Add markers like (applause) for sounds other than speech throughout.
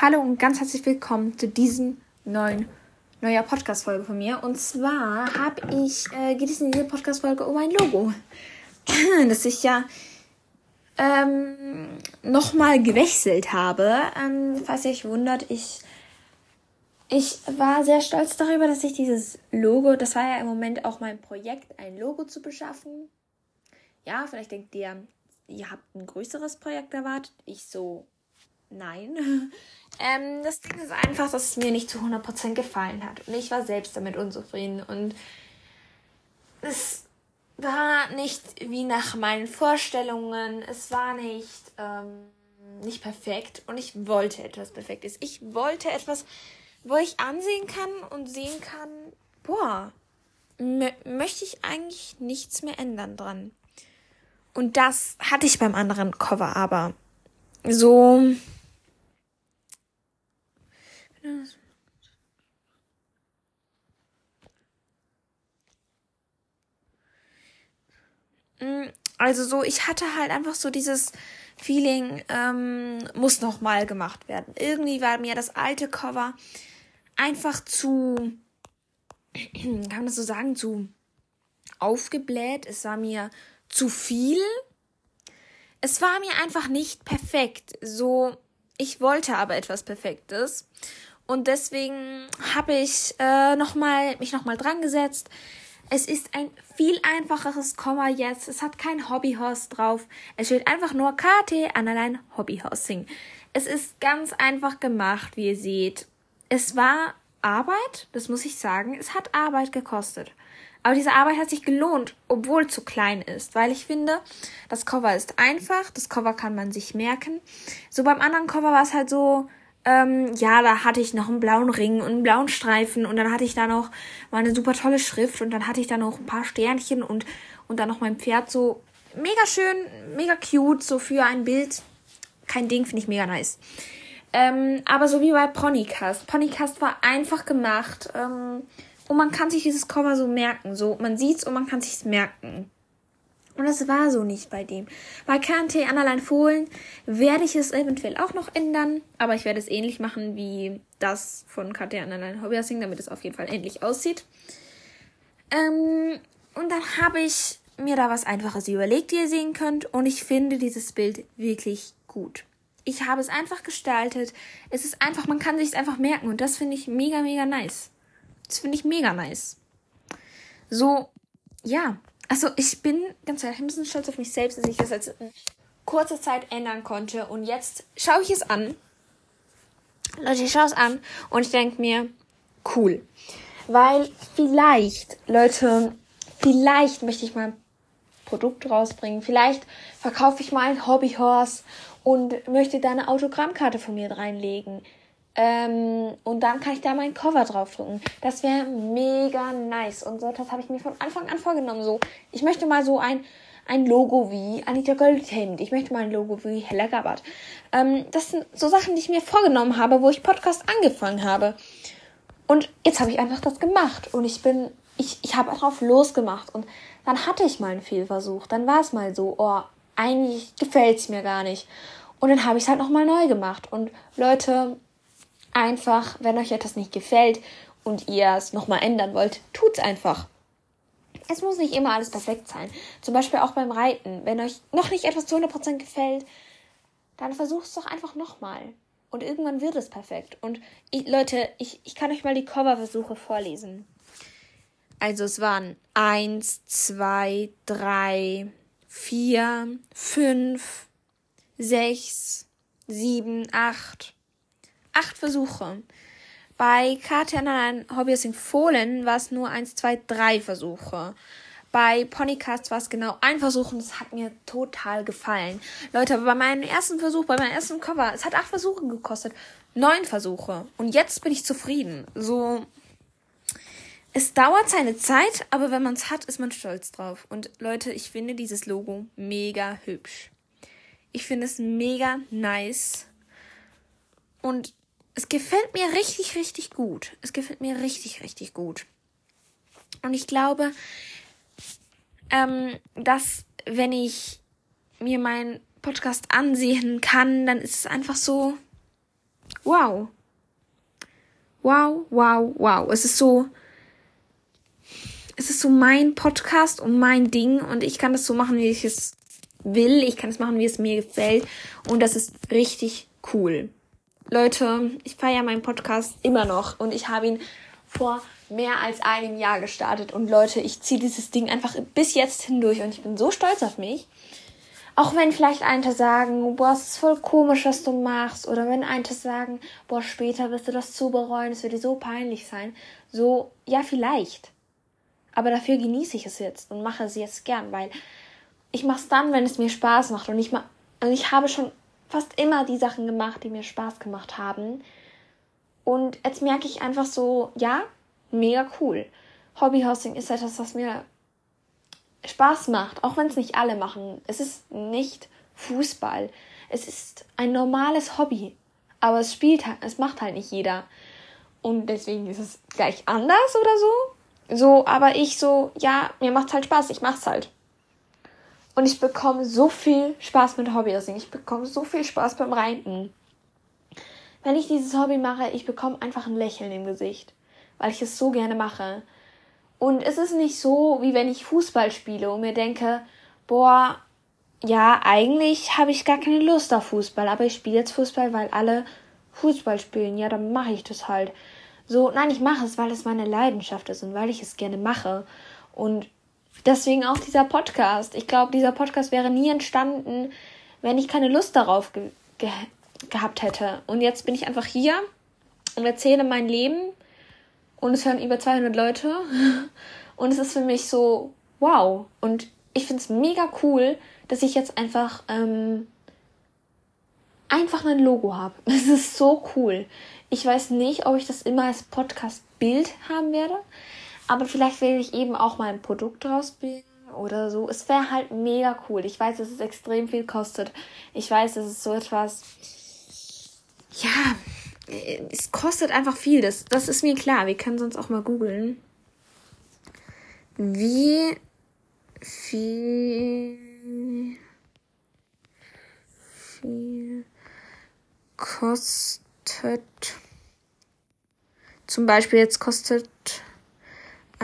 Hallo und ganz herzlich willkommen zu diesem neuen neuer Podcast-Folge von mir. Und zwar habe ich, äh, geht es in dieser Podcast-Folge um ein Logo, (clears throat) das ich ja ähm, nochmal gewechselt habe. Ähm, falls ihr euch wundert, ich, ich war sehr stolz darüber, dass ich dieses Logo, das war ja im Moment auch mein Projekt, ein Logo zu beschaffen. Ja, vielleicht denkt ihr, ihr habt ein größeres Projekt erwartet. Ich so, nein. (laughs) ähm, das Ding ist einfach, dass es mir nicht zu 100% gefallen hat. Und ich war selbst damit unzufrieden. Und es war nicht wie nach meinen Vorstellungen. Es war nicht, ähm, nicht perfekt. Und ich wollte etwas Perfektes. Ich wollte etwas, wo ich ansehen kann und sehen kann, boah, möchte ich eigentlich nichts mehr ändern dran. Und das hatte ich beim anderen Cover aber so also so, ich hatte halt einfach so dieses Feeling, ähm, muss nochmal gemacht werden. Irgendwie war mir das alte Cover einfach zu, (clears throat) kann man das so sagen, zu aufgebläht. Es war mir zu viel. Es war mir einfach nicht perfekt. So, ich wollte aber etwas Perfektes. Und deswegen habe ich äh, noch mal, mich nochmal dran gesetzt. Es ist ein viel einfacheres Komma jetzt. Es hat kein Hobbyhorse drauf. Es steht einfach nur KT Annaline Hobbyhousing. Es ist ganz einfach gemacht, wie ihr seht. Es war Arbeit, das muss ich sagen. Es hat Arbeit gekostet. Aber diese Arbeit hat sich gelohnt, obwohl zu klein ist, weil ich finde, das Cover ist einfach, das Cover kann man sich merken. So beim anderen Cover war es halt so, ähm, ja, da hatte ich noch einen blauen Ring und einen blauen Streifen und dann hatte ich da noch mal eine super tolle Schrift und dann hatte ich da noch ein paar Sternchen und, und dann noch mein Pferd so mega schön, mega cute, so für ein Bild. Kein Ding, finde ich mega nice. Ähm, aber so wie bei Ponycast. Ponycast war einfach gemacht. Ähm, und man kann sich dieses Cover so merken. So, man sieht's und man kann sich's merken. Und das war so nicht bei dem. Bei KNT Annaline Fohlen werde ich es eventuell auch noch ändern, aber ich werde es ähnlich machen wie das von KNT Annaline Hobbyhousing, damit es auf jeden Fall ähnlich aussieht. Ähm, und dann habe ich mir da was Einfaches überlegt, wie ihr sehen könnt, und ich finde dieses Bild wirklich gut. Ich habe es einfach gestaltet. Es ist einfach, man kann sich es einfach merken und das finde ich mega, mega nice. Das finde ich mega nice. So, ja, also ich bin ganz ehrlich ein bisschen stolz auf mich selbst, dass ich das jetzt in kurzer Zeit ändern konnte. Und jetzt schaue ich es an. Leute, ich schaue es an und ich denke mir, cool. Weil vielleicht, Leute, vielleicht möchte ich mal ein Produkt rausbringen. Vielleicht verkaufe ich mal ein Hobbyhorse und möchte da eine Autogrammkarte von mir reinlegen. Ähm, und dann kann ich da mein Cover draufdrücken. Das wäre mega nice. Und so das habe ich mir von Anfang an vorgenommen. So, ich möchte mal so ein, ein Logo wie Anita Goldhemd. Ich möchte mal ein Logo wie Hella Gabbard. Ähm, das sind so Sachen, die ich mir vorgenommen habe, wo ich Podcast angefangen habe. Und jetzt habe ich einfach das gemacht. Und ich bin, ich, ich habe drauf losgemacht. Und dann hatte ich mal einen Fehlversuch. Dann war es mal so, oh, eigentlich gefällt es mir gar nicht. Und dann habe ich es halt nochmal neu gemacht. Und Leute, einfach, wenn euch etwas nicht gefällt und ihr es nochmal ändern wollt, tut's einfach. Es muss nicht immer alles perfekt sein. Zum Beispiel auch beim Reiten. Wenn euch noch nicht etwas zu 100% gefällt, dann versucht es doch einfach nochmal. Und irgendwann wird es perfekt. Und ich, Leute, ich, ich kann euch mal die Coverversuche vorlesen. Also es waren eins, zwei, drei, vier, fünf, sechs, sieben, acht, acht Versuche. Bei KTN Hobbyhousing Fohlen war es nur eins, zwei, drei Versuche. Bei Ponycast war es genau ein Versuch und es hat mir total gefallen. Leute, aber bei meinem ersten Versuch, bei meinem ersten Cover, es hat acht Versuche gekostet. Neun Versuche. Und jetzt bin ich zufrieden. So. Es dauert seine Zeit, aber wenn man es hat, ist man stolz drauf. Und Leute, ich finde dieses Logo mega hübsch. Ich finde es mega nice. Und es gefällt mir richtig, richtig gut. Es gefällt mir richtig, richtig gut. Und ich glaube, ähm, dass wenn ich mir meinen Podcast ansehen kann, dann ist es einfach so wow. Wow, wow, wow. Es ist so, es ist so mein Podcast und mein Ding und ich kann das so machen, wie ich es will. Ich kann es machen, wie es mir gefällt und das ist richtig cool. Leute, ich feiere meinen Podcast immer noch und ich habe ihn vor mehr als einem Jahr gestartet. Und Leute, ich ziehe dieses Ding einfach bis jetzt hindurch und ich bin so stolz auf mich. Auch wenn vielleicht einige sagen, boah, es ist voll komisch, was du machst. Oder wenn einige sagen, boah, später wirst du das zu bereuen, es wird dir so peinlich sein. So, ja, vielleicht. Aber dafür genieße ich es jetzt und mache es jetzt gern, weil ich mache es dann, wenn es mir Spaß macht. Und ich, ma und ich habe schon fast immer die Sachen gemacht, die mir Spaß gemacht haben. Und jetzt merke ich einfach so, ja, mega cool. Hobbyhosting ist etwas, was mir Spaß macht, auch wenn es nicht alle machen. Es ist nicht Fußball. Es ist ein normales Hobby. Aber es spielt halt, es macht halt nicht jeder. Und deswegen ist es gleich anders oder so. So, aber ich so, ja, mir macht halt Spaß, ich mach's halt. Und ich bekomme so viel Spaß mit Hobbyhosting. Ich bekomme so viel Spaß beim Reiten. Wenn ich dieses Hobby mache, ich bekomme einfach ein Lächeln im Gesicht weil ich es so gerne mache. Und es ist nicht so, wie wenn ich Fußball spiele und mir denke, boah, ja, eigentlich habe ich gar keine Lust auf Fußball, aber ich spiele jetzt Fußball, weil alle Fußball spielen. Ja, dann mache ich das halt. So, nein, ich mache es, weil es meine Leidenschaft ist und weil ich es gerne mache. Und deswegen auch dieser Podcast. Ich glaube, dieser Podcast wäre nie entstanden, wenn ich keine Lust darauf ge ge gehabt hätte. Und jetzt bin ich einfach hier und erzähle mein Leben und es hören über 200 Leute. (laughs) Und es ist für mich so, wow. Und ich finde es mega cool, dass ich jetzt einfach, ähm, einfach ein Logo habe. Es (laughs) ist so cool. Ich weiß nicht, ob ich das immer als Podcast-Bild haben werde. Aber vielleicht werde ich eben auch mal ein Produkt draus bilden oder so. Es wäre halt mega cool. Ich weiß, dass es extrem viel kostet. Ich weiß, dass es so etwas. Ja, es kostet einfach viel. Das, das ist mir klar. Wir können sonst auch mal googeln. Wie viel, viel kostet zum Beispiel jetzt kostet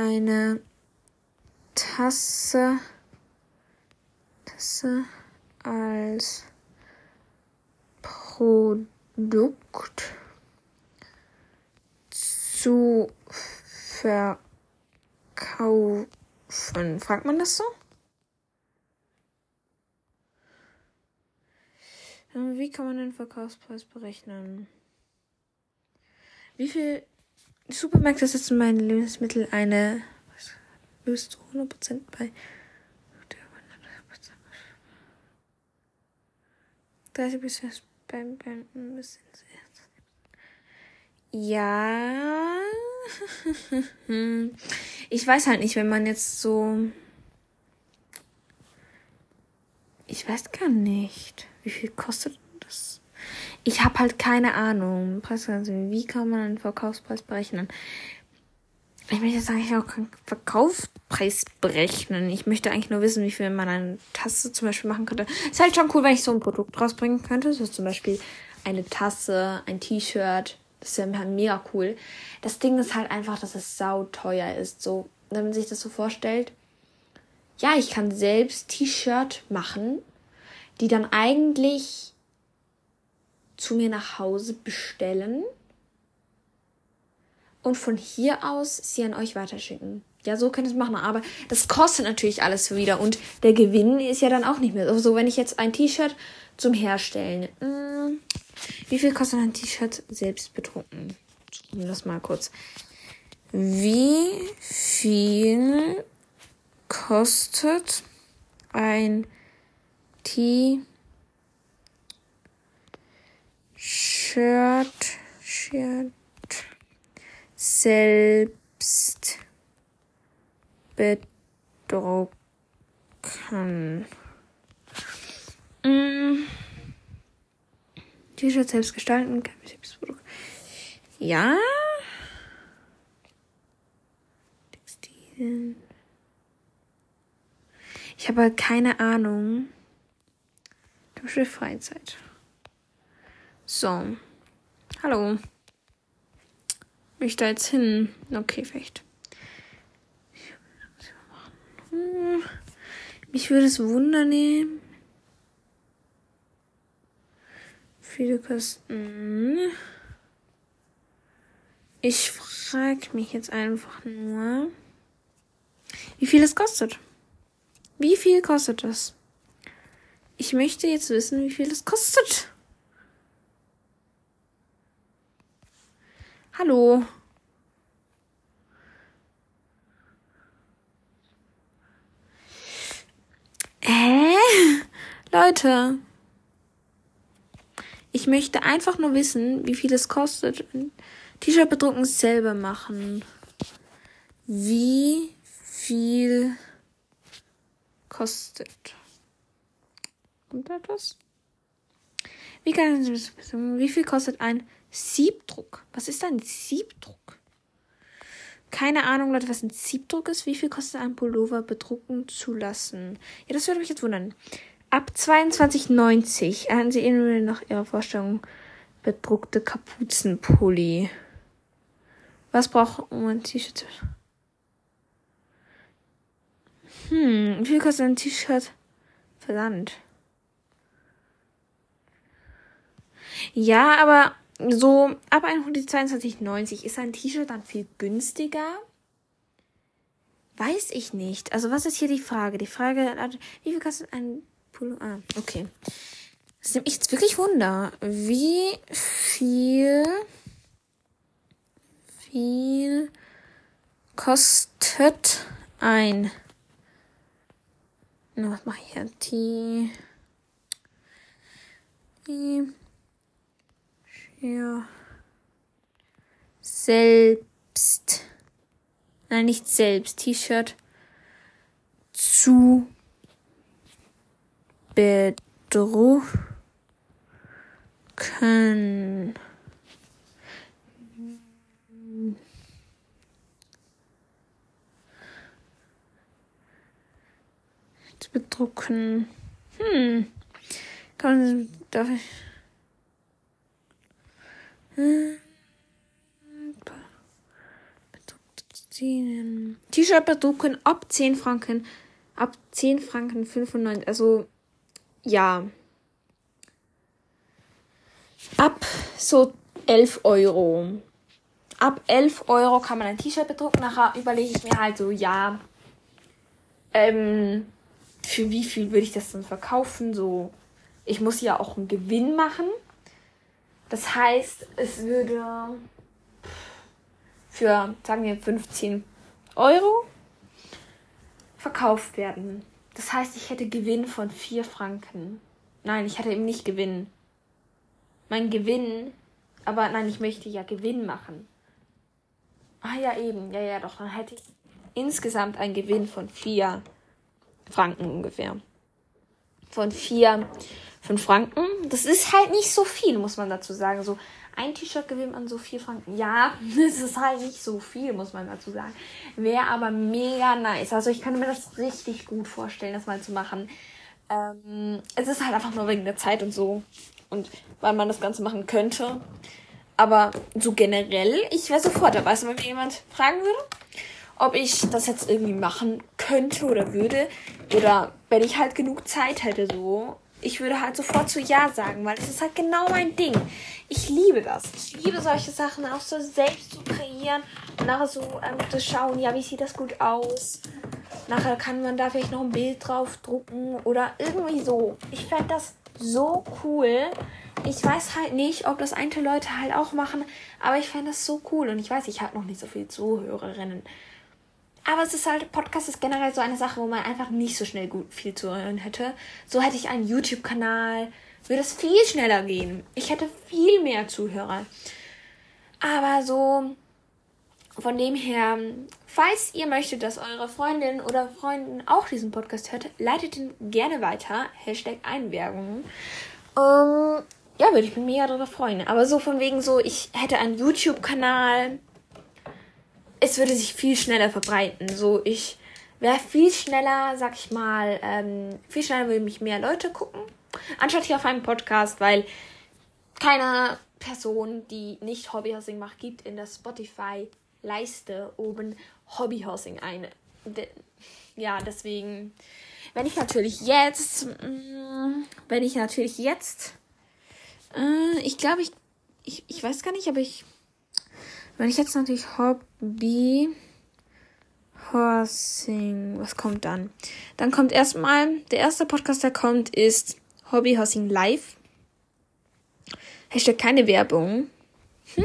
eine Tasse Tasse als Produkt zu verkaufen. Fragt man das so? Wie kann man den Verkaufspreis berechnen? Wie viel Supermärkte setzen meine Lebensmittel eine löst zu 100% bei 30 bis beim, bisschen sehr. Ja. (laughs) ich weiß halt nicht, wenn man jetzt so. Ich weiß gar nicht. Wie viel kostet das? Ich habe halt keine Ahnung. Wie kann man einen Verkaufspreis berechnen? Ich möchte jetzt eigentlich auch keinen Verkaufspreis berechnen. Ich möchte eigentlich nur wissen, wie viel man eine Tasse zum Beispiel machen könnte. Ist halt schon cool, wenn ich so ein Produkt rausbringen könnte. So zum Beispiel eine Tasse, ein T-Shirt, das ja mega cool. Das Ding ist halt einfach, dass es sau teuer ist. So, wenn man sich das so vorstellt. Ja, ich kann selbst T-Shirt machen, die dann eigentlich zu mir nach Hause bestellen und von hier aus sie an euch weiterschicken. Ja, so könnt ihr es machen, aber das kostet natürlich alles wieder und der Gewinn ist ja dann auch nicht mehr. Also, wenn ich jetzt ein T-Shirt zum Herstellen, mh, mm, wie viel kostet ein T-Shirt selbst bedrucken? Das mal kurz. Wie viel kostet ein T-Shirt Shirt selbst bedrucken? Mm. T-Shirts selbst gestalten, Ja. Textilien. Ich habe keine Ahnung. Zum Freizeit. So. Hallo. Will ich da jetzt hin? Okay, vielleicht. Mich würde es wundern nehmen. Viele kosten. Ich frage mich jetzt einfach nur, wie viel es kostet. Wie viel kostet das? Ich möchte jetzt wissen, wie viel es kostet. Hallo. Hä? Leute. Ich möchte einfach nur wissen, wie viel es kostet. T-Shirt bedrucken selber machen. Wie viel kostet? Kommt da etwas? Wie, kann, wie viel kostet ein Siebdruck? Was ist ein Siebdruck? Keine Ahnung, Leute, was ein Siebdruck ist. Wie viel kostet ein Pullover bedrucken zu lassen? Ja, das würde mich jetzt wundern. Ab 22,90 erhalten Sie individuell nach Ihrer Vorstellung bedruckte Kapuzenpulli. Was braucht um ein T-Shirt? Hm, wie viel kostet ein T-Shirt? Versand. Ja, aber so ab 122,90 ist ein T-Shirt dann viel günstiger. Weiß ich nicht. Also was ist hier die Frage? Die Frage, wie viel kostet ein Pullo. Ah, okay. Das nimmt mich jetzt wirklich Wunder. Wie viel, viel kostet ein, na, was mache ich hier? Die, die, ja, selbst, nein, nicht selbst, T-Shirt zu bedrucken. bedrucken. Hm. Kann man, darf ich. T-Shirt bedrucken ab 10 Franken. Ab 10 Franken 95. Also ja, ab so 11 Euro. Ab 11 Euro kann man ein T-Shirt bedrucken. Nachher überlege ich mir halt so, ja, ähm, für wie viel würde ich das dann verkaufen? So, ich muss ja auch einen Gewinn machen. Das heißt, es würde für, sagen wir, 15 Euro verkauft werden. Das heißt, ich hätte Gewinn von 4 Franken. Nein, ich hatte eben nicht Gewinn. Mein Gewinn, aber nein, ich möchte ja Gewinn machen. Ah ja, eben, ja, ja, doch, dann hätte ich insgesamt einen Gewinn von 4 Franken ungefähr. Von 4, 5 Franken. Das ist halt nicht so viel, muss man dazu sagen. So ein T-Shirt gewinnt man so 4 Franken. Ja, (laughs) das ist halt nicht so viel, muss man dazu sagen. Wäre aber mega nice. Also ich könnte mir das richtig gut vorstellen, das mal zu machen. Ähm, es ist halt einfach nur wegen der Zeit und so. Und weil man das Ganze machen könnte. Aber so generell, ich wäre sofort dabei. Du, wenn mir jemand fragen würde, ob ich das jetzt irgendwie machen könnte oder würde. Oder wenn ich halt genug Zeit hätte, so ich würde halt sofort zu Ja sagen, weil es ist halt genau mein Ding. Ich liebe das. Ich liebe solche Sachen auch so selbst zu kreieren und nachher so ähm, zu schauen, ja, wie sieht das gut aus. Nachher kann man da vielleicht noch ein Bild drauf drucken oder irgendwie so. Ich fände das so cool. Ich weiß halt nicht, ob das einige Leute halt auch machen, aber ich fände das so cool und ich weiß, ich habe noch nicht so viele Zuhörerinnen. Aber es ist halt, Podcast ist generell so eine Sache, wo man einfach nicht so schnell gut viel zu hören hätte. So hätte ich einen YouTube-Kanal, würde es viel schneller gehen. Ich hätte viel mehr Zuhörer. Aber so, von dem her, falls ihr möchtet, dass eure Freundin oder Freundin auch diesen Podcast hört, leitet ihn gerne weiter. Hashtag Einwerbung. Ähm, ja, würde ich mich mega darüber freuen. Aber so von wegen so, ich hätte einen YouTube-Kanal es würde sich viel schneller verbreiten. So, ich wäre viel schneller, sag ich mal, ähm, viel schneller würden mich mehr Leute gucken, anstatt hier auf einem Podcast, weil keiner Person, die nicht Hobbyhousing macht, gibt in der Spotify-Leiste oben Hobbyhousing ein. Ja, deswegen, wenn ich natürlich jetzt, mm, wenn ich natürlich jetzt, äh, ich glaube, ich, ich, ich weiß gar nicht, aber ich, wenn ich jetzt natürlich Hobby Horsing, was kommt dann? Dann kommt erstmal, der erste Podcast, der kommt, ist Hobby Horsing Live. Hashtag keine Werbung. Hm?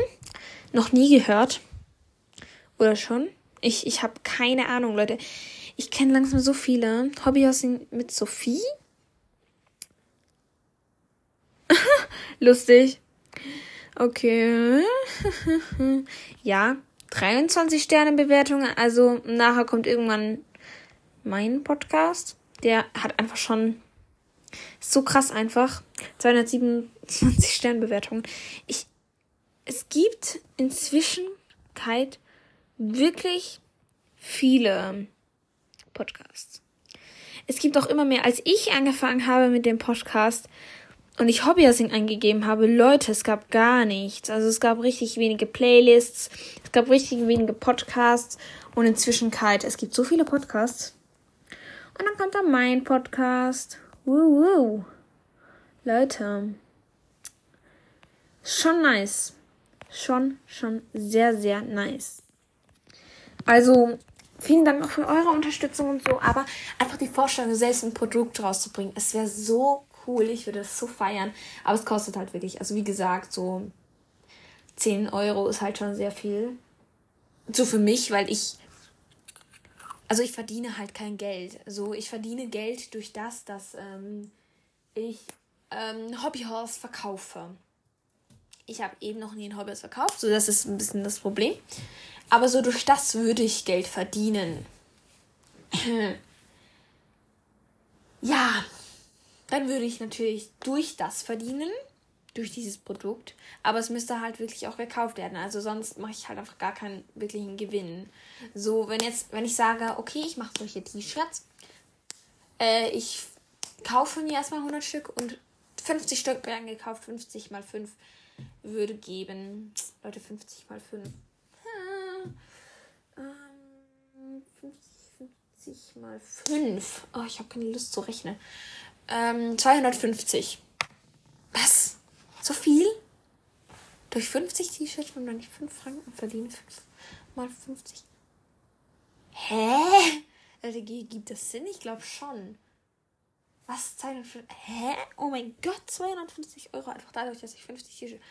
Noch nie gehört. Oder schon? Ich, ich habe keine Ahnung, Leute. Ich kenne langsam so viele. Hobbyhousing mit Sophie. (laughs) Lustig. Okay. ja, 23 Sterne Bewertungen. Also nachher kommt irgendwann mein Podcast. Der hat einfach schon so krass einfach. 227 Sternbewertungen. Ich, es gibt inzwischen wirklich viele Podcasts. Es gibt auch immer mehr. Als ich angefangen habe mit dem Podcast und ich Hobbyhousing eingegeben habe, Leute, es gab gar nichts. Also es gab richtig wenige Playlists, es gab richtig wenige Podcasts und inzwischen kalt. Es gibt so viele Podcasts. Und dann kommt da mein Podcast. Woo, woo. Leute. Schon nice. Schon, schon sehr, sehr nice. Also, vielen Dank auch für eure Unterstützung und so, aber einfach die Vorstellung, selbst ein Produkt rauszubringen, es wäre so cool. Ich würde das so feiern. Aber es kostet halt wirklich, also wie gesagt, so 10 Euro ist halt schon sehr viel. So für mich, weil ich also ich verdiene halt kein Geld. So, ich verdiene Geld durch das, dass ähm, ich ähm, Hobbyhorse verkaufe. Ich habe eben noch nie ein Hobbyhorse verkauft, so das ist ein bisschen das Problem. Aber so durch das würde ich Geld verdienen. (clears throat) ja, dann würde ich natürlich durch das verdienen durch dieses Produkt. Aber es müsste halt wirklich auch gekauft werden. Also sonst mache ich halt einfach gar keinen wirklichen Gewinn. So, wenn jetzt, wenn ich sage, okay, ich mache solche T-Shirts, äh, ich kaufe mir erstmal 100 Stück und 50 Stück werden gekauft, 50 mal 5 würde geben. Leute, 50 mal 5. Ähm, 50, 50 mal 5. Oh, ich habe keine Lust zu rechnen. Ähm, 250. Was? So viel? Durch 50 T-Shirts und dann nicht 5 Franken verdienen. 5 mal 50. Hä? Also, gibt das Sinn? Ich glaube schon. Was? 250? Hä? Oh mein Gott, 250 Euro einfach dadurch, dass ich 50 T-Shirts.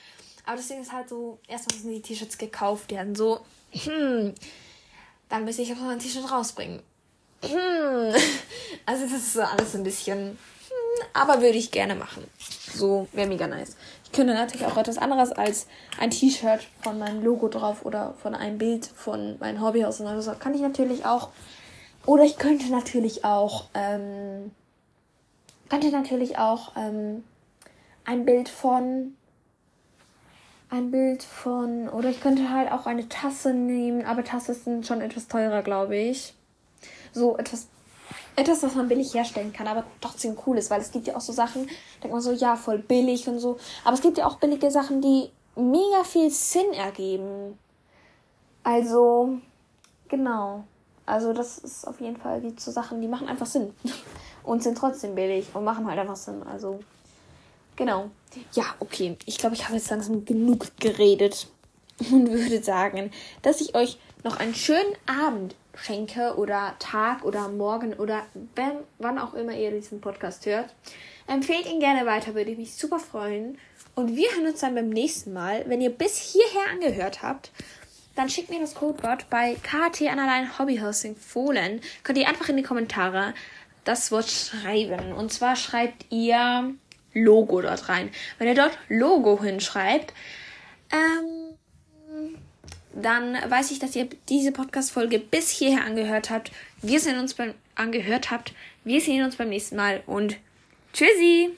Aber Ding ist halt so, erstmal müssen die T-Shirts gekauft werden. So, hm. Dann müsste ich auch noch ein T-Shirt rausbringen. Hm. Also, das ist so alles ein bisschen. Aber würde ich gerne machen. So, wäre mega nice. Ich könnte natürlich auch etwas anderes als ein T-Shirt von meinem Logo drauf oder von einem Bild von meinem Hobbyhaus oder so. Kann ich natürlich auch. Oder ich könnte natürlich auch, ähm, könnte natürlich auch ähm, ein Bild von ein Bild von oder ich könnte halt auch eine Tasse nehmen, aber Tasse sind schon etwas teurer, glaube ich. So etwas etwas, was man billig herstellen kann, aber trotzdem cool ist, weil es gibt ja auch so Sachen, denkt man so, ja, voll billig und so. Aber es gibt ja auch billige Sachen, die mega viel Sinn ergeben. Also, genau. Also, das ist auf jeden Fall die so Sachen, die machen einfach Sinn. (laughs) Und sind trotzdem billig und machen halt einfach Sinn. Also, genau. Ja, okay. Ich glaube, ich habe jetzt langsam genug geredet (laughs) und würde sagen, dass ich euch noch einen schönen Abend schenke oder Tag oder Morgen oder wenn, wann auch immer ihr diesen Podcast hört. Empfehlt ihn gerne weiter, würde ich mich super freuen. Und wir hören uns dann beim nächsten Mal. Wenn ihr bis hierher angehört habt, dann schickt mir das Codewort bei KT Analein Hobbyhosting Fohlen. Könnt ihr einfach in die Kommentare das Wort schreiben. Und zwar schreibt ihr Logo dort rein. Wenn ihr dort Logo hinschreibt, ähm, dann weiß ich, dass ihr diese Podcast-Folge bis hierher angehört habt. Wir sehen uns beim angehört habt. Wir sehen uns beim nächsten Mal und tschüssi!